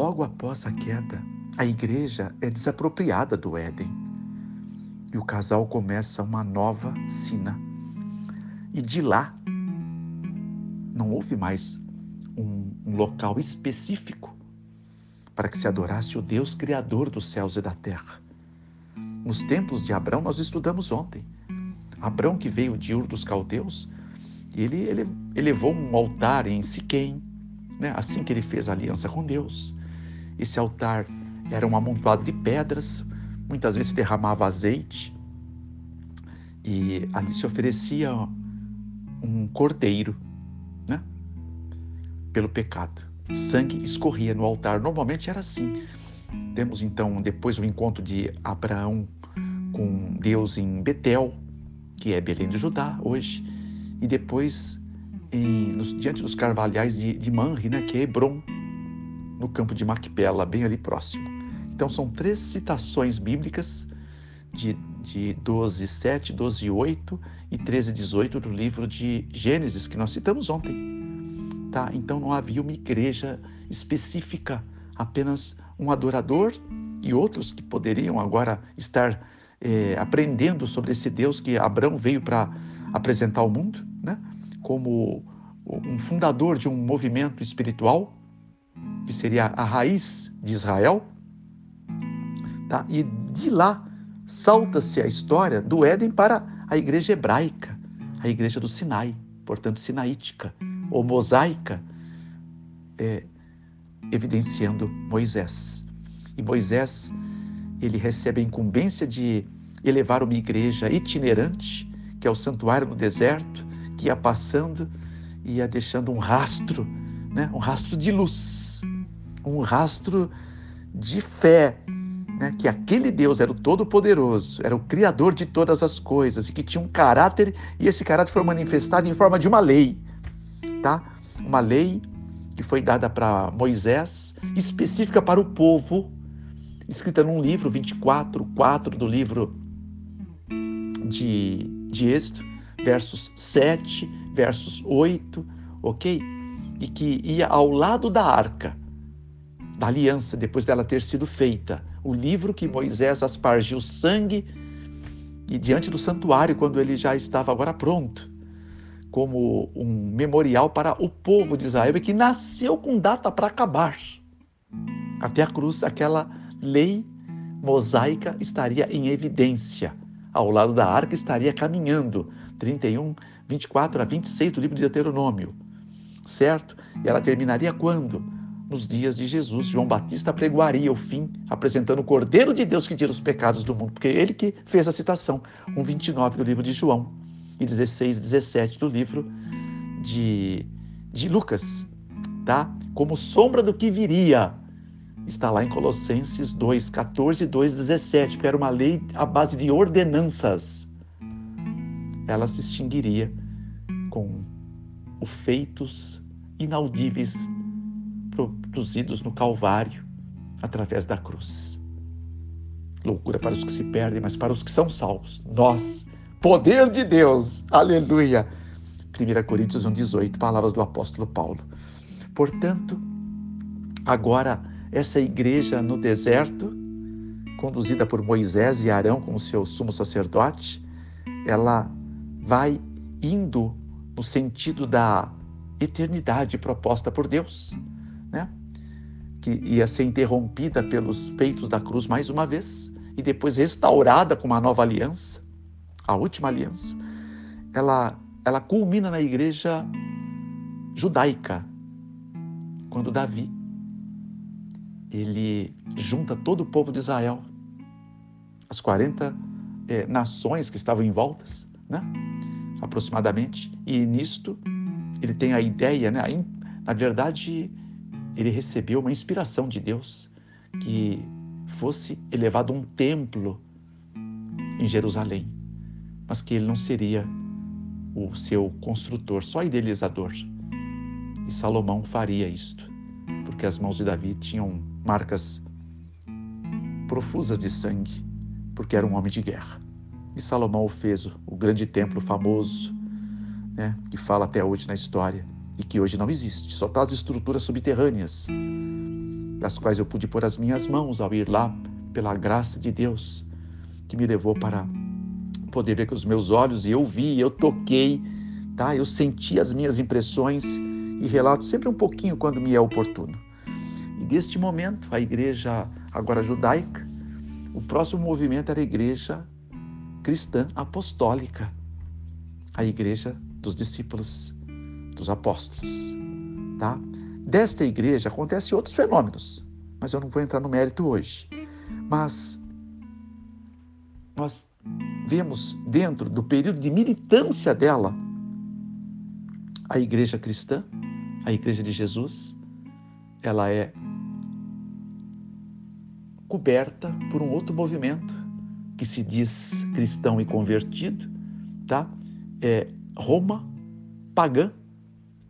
logo após a queda, a igreja é desapropriada do Éden e o casal começa uma nova sina. E de lá, não houve mais um, um local específico para que se adorasse o Deus Criador dos céus e da terra. Nos tempos de Abraão, nós estudamos ontem. Abraão, que veio de Ur dos Caldeus, ele, ele elevou um altar em Siquém, né? assim que ele fez a aliança com Deus. Esse altar era um amontoado de pedras, muitas vezes derramava azeite e ali se oferecia um cordeiro, né? Pelo pecado. O sangue escorria no altar. Normalmente era assim. Temos então depois o encontro de Abraão com Deus em Betel, que é Belém de Judá hoje, e depois em, nos, diante dos carvalhais de, de né, que é Hebron, no campo de Macpela, bem ali próximo. Então são três citações bíblicas de, de 12, 7, 12, 8 e 13, 18 do livro de Gênesis, que nós citamos ontem. Tá? Então não havia uma igreja específica, apenas um adorador e outros que poderiam agora estar é, aprendendo sobre esse Deus que Abraão veio para apresentar ao mundo, né? como um fundador de um movimento espiritual, que seria a raiz de Israel. Tá? E de lá salta-se a história do Éden para a igreja hebraica, a igreja do Sinai, portanto sinaítica ou mosaica, é, evidenciando Moisés. E Moisés ele recebe a incumbência de elevar uma igreja itinerante, que é o santuário no deserto, que ia passando e ia deixando um rastro, né? um rastro de luz, um rastro de fé, né? que aquele Deus era o Todo-Poderoso, era o Criador de todas as coisas e que tinha um caráter, e esse caráter foi manifestado em forma de uma lei, tá? Uma lei que foi dada para Moisés, específica para o povo, escrita num livro, 24, 4 do livro de, de Êxodo, versos 7, versos 8, ok? E que ia ao lado da arca, da aliança, depois dela ter sido feita. O livro que Moisés aspargiu sangue e diante do santuário, quando ele já estava agora pronto, como um memorial para o povo de Israel que nasceu com data para acabar. Até a cruz, aquela lei mosaica estaria em evidência. Ao lado da arca estaria caminhando. 31, 24 a 26 do livro de Deuteronômio. Certo? E ela terminaria quando? Nos dias de Jesus, João Batista pregoaria o fim, apresentando o Cordeiro de Deus que tira os pecados do mundo, porque é ele que fez a citação, 1,29 do livro de João e 16 17 do livro de, de Lucas, tá? Como sombra do que viria, está lá em Colossenses 2, 14 e 2, 17, porque era uma lei à base de ordenanças. Ela se extinguiria com os feitos inaudíveis produzidos no Calvário através da cruz. Loucura para os que se perdem, mas para os que são salvos. Nós, poder de Deus, aleluia. 1 Coríntios 1,18, palavras do apóstolo Paulo. Portanto, agora essa igreja no deserto, conduzida por Moisés e Arão como seu sumo sacerdote, ela vai indo no sentido da eternidade proposta por Deus, né? que ia ser interrompida pelos peitos da cruz mais uma vez e depois restaurada com uma nova aliança, a última aliança. Ela, ela culmina na igreja judaica, quando Davi ele junta todo o povo de Israel, as 40 é, nações que estavam em voltas, né? aproximadamente, e nisto ele tem a ideia, né? na verdade, ele recebeu uma inspiração de Deus que fosse elevado um templo em Jerusalém, mas que ele não seria o seu construtor, só idealizador. E Salomão faria isto, porque as mãos de Davi tinham marcas profusas de sangue, porque era um homem de guerra. E Salomão fez, o grande templo famoso, né, que fala até hoje na história e que hoje não existe, só está as estruturas subterrâneas. das quais eu pude pôr as minhas mãos ao ir lá, pela graça de Deus, que me levou para poder ver com os meus olhos e eu vi, eu toquei, tá? Eu senti as minhas impressões e relato sempre um pouquinho quando me é oportuno. E deste momento, a igreja agora judaica, o próximo movimento era a igreja cristã apostólica, a igreja dos discípulos, dos apóstolos, tá? Desta igreja acontecem outros fenômenos, mas eu não vou entrar no mérito hoje. Mas nós vemos dentro do período de militância dela a igreja cristã, a igreja de Jesus, ela é coberta por um outro movimento que se diz cristão e convertido, tá? É Roma pagã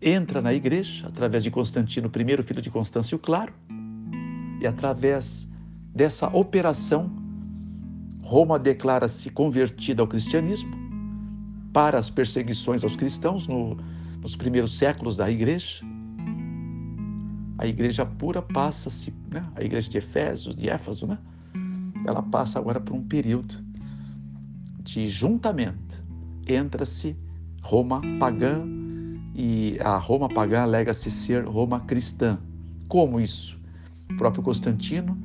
entra na igreja através de Constantino I, filho de Constâncio Claro, e através dessa operação Roma declara-se convertida ao cristianismo para as perseguições aos cristãos no, nos primeiros séculos da igreja. A igreja pura passa-se, né? a igreja de Efésios, de Éfaso, né? ela passa agora por um período de juntamento. Entra-se Roma pagã e a Roma pagã alega-se ser Roma cristã. Como isso? O próprio Constantino,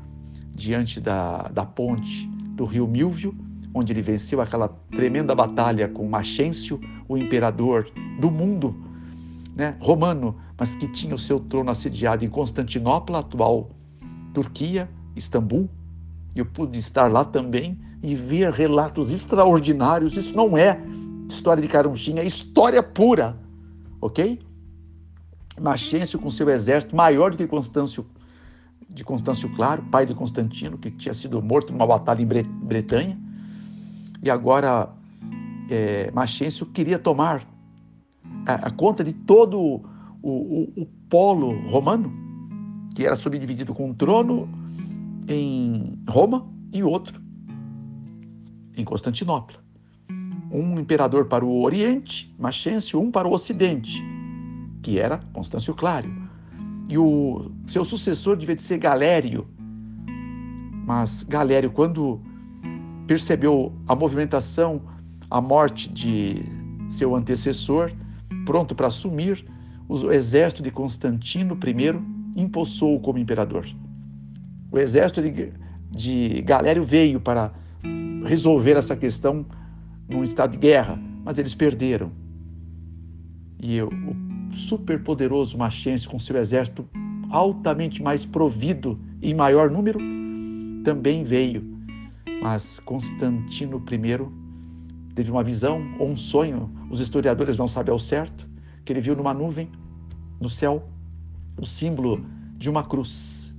diante da, da ponte do rio Milvio, onde ele venceu aquela tremenda batalha com Maxêncio, o imperador do mundo né, romano, mas que tinha o seu trono assediado em Constantinopla, atual Turquia, Istambul. Eu pude estar lá também e ver relatos extraordinários. Isso não é história de caruncinha, é história pura, ok? Maxêncio com seu exército maior do que Constâncio de Constâncio Claro, pai de Constantino, que tinha sido morto numa batalha em Bretanha. E agora é, queria tomar a, a conta de todo o, o, o, polo romano, que era subdividido com um trono em Roma e outro em Constantinopla. Um imperador para o Oriente, Maxêncio, um para o Ocidente, que era Constâncio Clário. E o seu sucessor devia de ser Galério. Mas Galério, quando percebeu a movimentação, a morte de seu antecessor, pronto para assumir, o exército de Constantino I impulsou como imperador. O exército de, de Galério veio para resolver essa questão num estado de guerra, mas eles perderam. E o superpoderoso Machense, com seu exército altamente mais provido e em maior número, também veio. Mas Constantino I teve uma visão ou um sonho, os historiadores não sabem ao certo, que ele viu numa nuvem, no céu, o símbolo de uma cruz,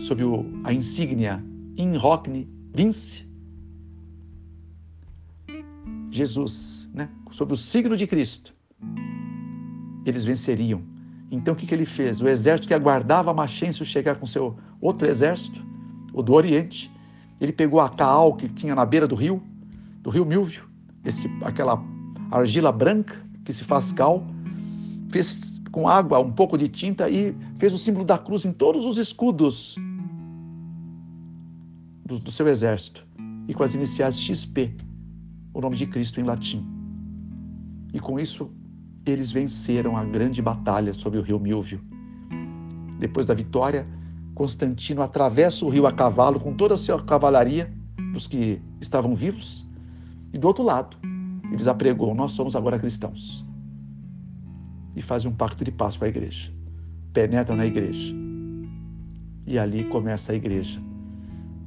sob a insígnia In Hoc Vince, Jesus, né? sob o signo de Cristo, eles venceriam. Então o que, que ele fez? O exército que aguardava Machencio chegar com seu outro exército, o do Oriente, ele pegou a caal que tinha na beira do rio, do rio Milvio, esse, aquela argila branca que se faz cal, fez com água, um pouco de tinta e fez o símbolo da cruz em todos os escudos do, do seu exército e com as iniciais XP, o nome de Cristo em latim. E com isso eles venceram a grande batalha sobre o rio Milvio. Depois da vitória, Constantino atravessa o rio a cavalo com toda a sua cavalaria, dos que estavam vivos, e do outro lado, eles apregou: Nós somos agora cristãos. E fazem um pacto de paz com a igreja. Penetram na igreja. E ali começa a igreja,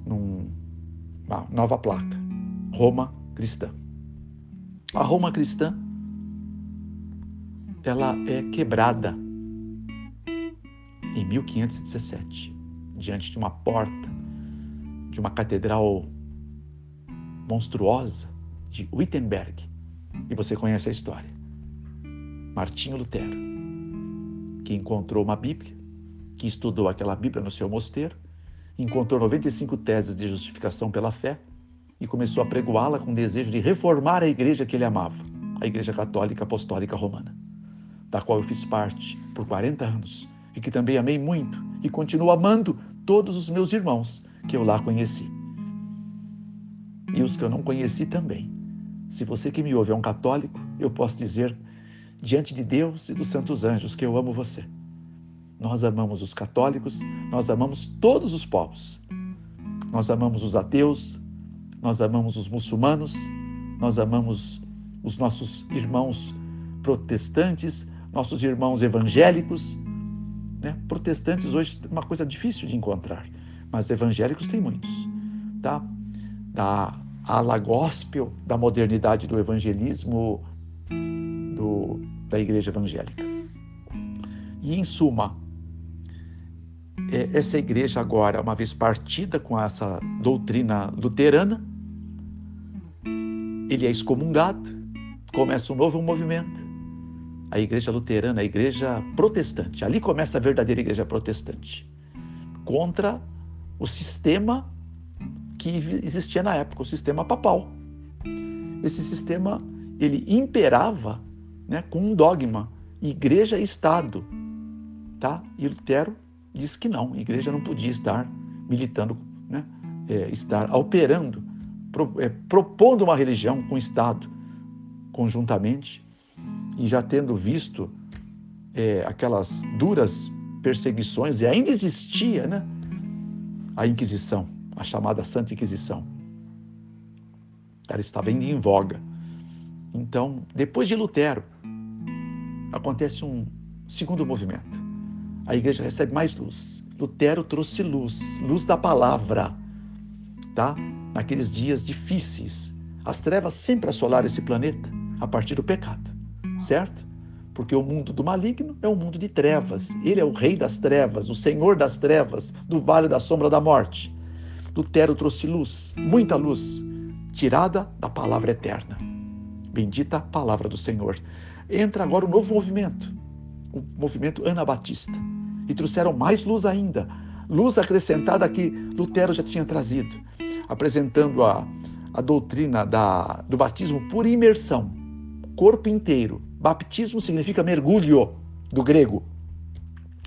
numa nova placa: Roma cristã. A Roma cristã ela é quebrada em 1517, diante de uma porta de uma catedral monstruosa de Wittenberg. E você conhece a história. Martinho Lutero, que encontrou uma Bíblia, que estudou aquela Bíblia no seu mosteiro, encontrou 95 teses de justificação pela fé e começou a pregoá-la com o desejo de reformar a igreja que ele amava, a Igreja Católica Apostólica Romana da qual eu fiz parte por 40 anos, e que também amei muito e continuo amando todos os meus irmãos que eu lá conheci. E os que eu não conheci também. Se você que me ouve é um católico, eu posso dizer diante de Deus e dos santos anjos que eu amo você. Nós amamos os católicos, nós amamos todos os povos. Nós amamos os ateus, nós amamos os muçulmanos, nós amamos os nossos irmãos protestantes, nossos irmãos evangélicos. Né? Protestantes hoje é uma coisa difícil de encontrar, mas evangélicos tem muitos. Tá? Da ala gospel, da modernidade do evangelismo do, da igreja evangélica. E em suma, é, essa igreja agora, uma vez partida com essa doutrina luterana, ele é excomungado, começa um novo movimento. A igreja luterana, a igreja protestante. Ali começa a verdadeira igreja protestante. Contra o sistema que existia na época, o sistema papal. Esse sistema, ele imperava né, com um dogma, igreja e Estado. Tá? E Lutero diz que não, a igreja não podia estar militando, né, é, estar operando, pro, é, propondo uma religião com o Estado conjuntamente e já tendo visto é, aquelas duras perseguições, e ainda existia né, a Inquisição, a chamada Santa Inquisição. Ela estava ainda em voga. Então, depois de Lutero, acontece um segundo movimento a igreja recebe mais luz. Lutero trouxe luz, luz da palavra, tá? Naqueles dias difíceis. As trevas sempre assolaram esse planeta a partir do pecado, certo? Porque o mundo do maligno é um mundo de trevas. Ele é o rei das trevas, o senhor das trevas, do vale da sombra da morte. Lutero trouxe luz, muita luz, tirada da palavra eterna. Bendita a palavra do Senhor. Entra agora um novo movimento, o movimento anabatista e trouxeram mais luz ainda, luz acrescentada que Lutero já tinha trazido, apresentando a, a doutrina da, do batismo por imersão, corpo inteiro. Baptismo significa mergulho, do grego,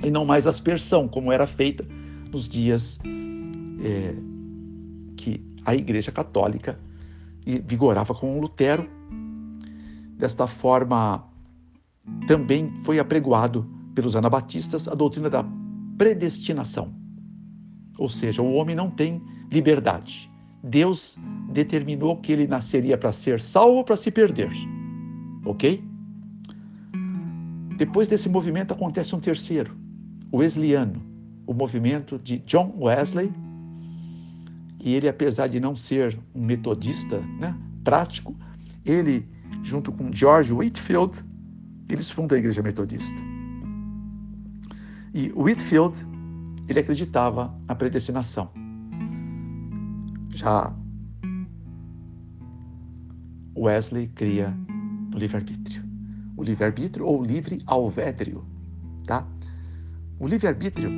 e não mais aspersão, como era feita nos dias é, que a Igreja Católica vigorava com Lutero. Desta forma, também foi apregoado pelos anabatistas a doutrina da predestinação. Ou seja, o homem não tem liberdade. Deus determinou que ele nasceria para ser salvo ou para se perder. Ok? Depois desse movimento acontece um terceiro, o Wesleyano, o movimento de John Wesley. E ele, apesar de não ser um metodista né, prático, ele, junto com George Whitfield, eles fundam a Igreja Metodista. E Whitfield, ele acreditava na predestinação. Já Wesley cria o livre-arbítrio. O livre-arbítrio ou livre alvédrio, tá? O livre-arbítrio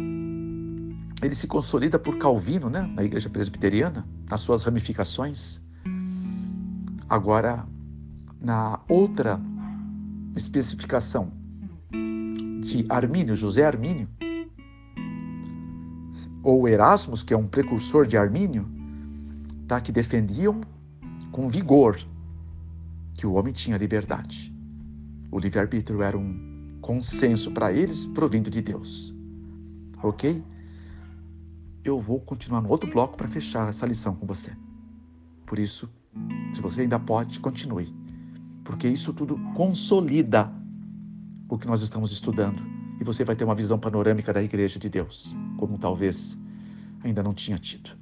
ele se consolida por Calvino, né, na igreja presbiteriana, nas suas ramificações. Agora, na outra especificação de Armínio, José Armínio, ou Erasmus, que é um precursor de Armínio, tá, que defendiam com vigor que o homem tinha liberdade. O livre-arbítrio era um consenso para eles provindo de Deus. Ok? Eu vou continuar no outro bloco para fechar essa lição com você. Por isso, se você ainda pode, continue. Porque isso tudo consolida o que nós estamos estudando e você vai ter uma visão panorâmica da Igreja de Deus, como talvez ainda não tinha tido.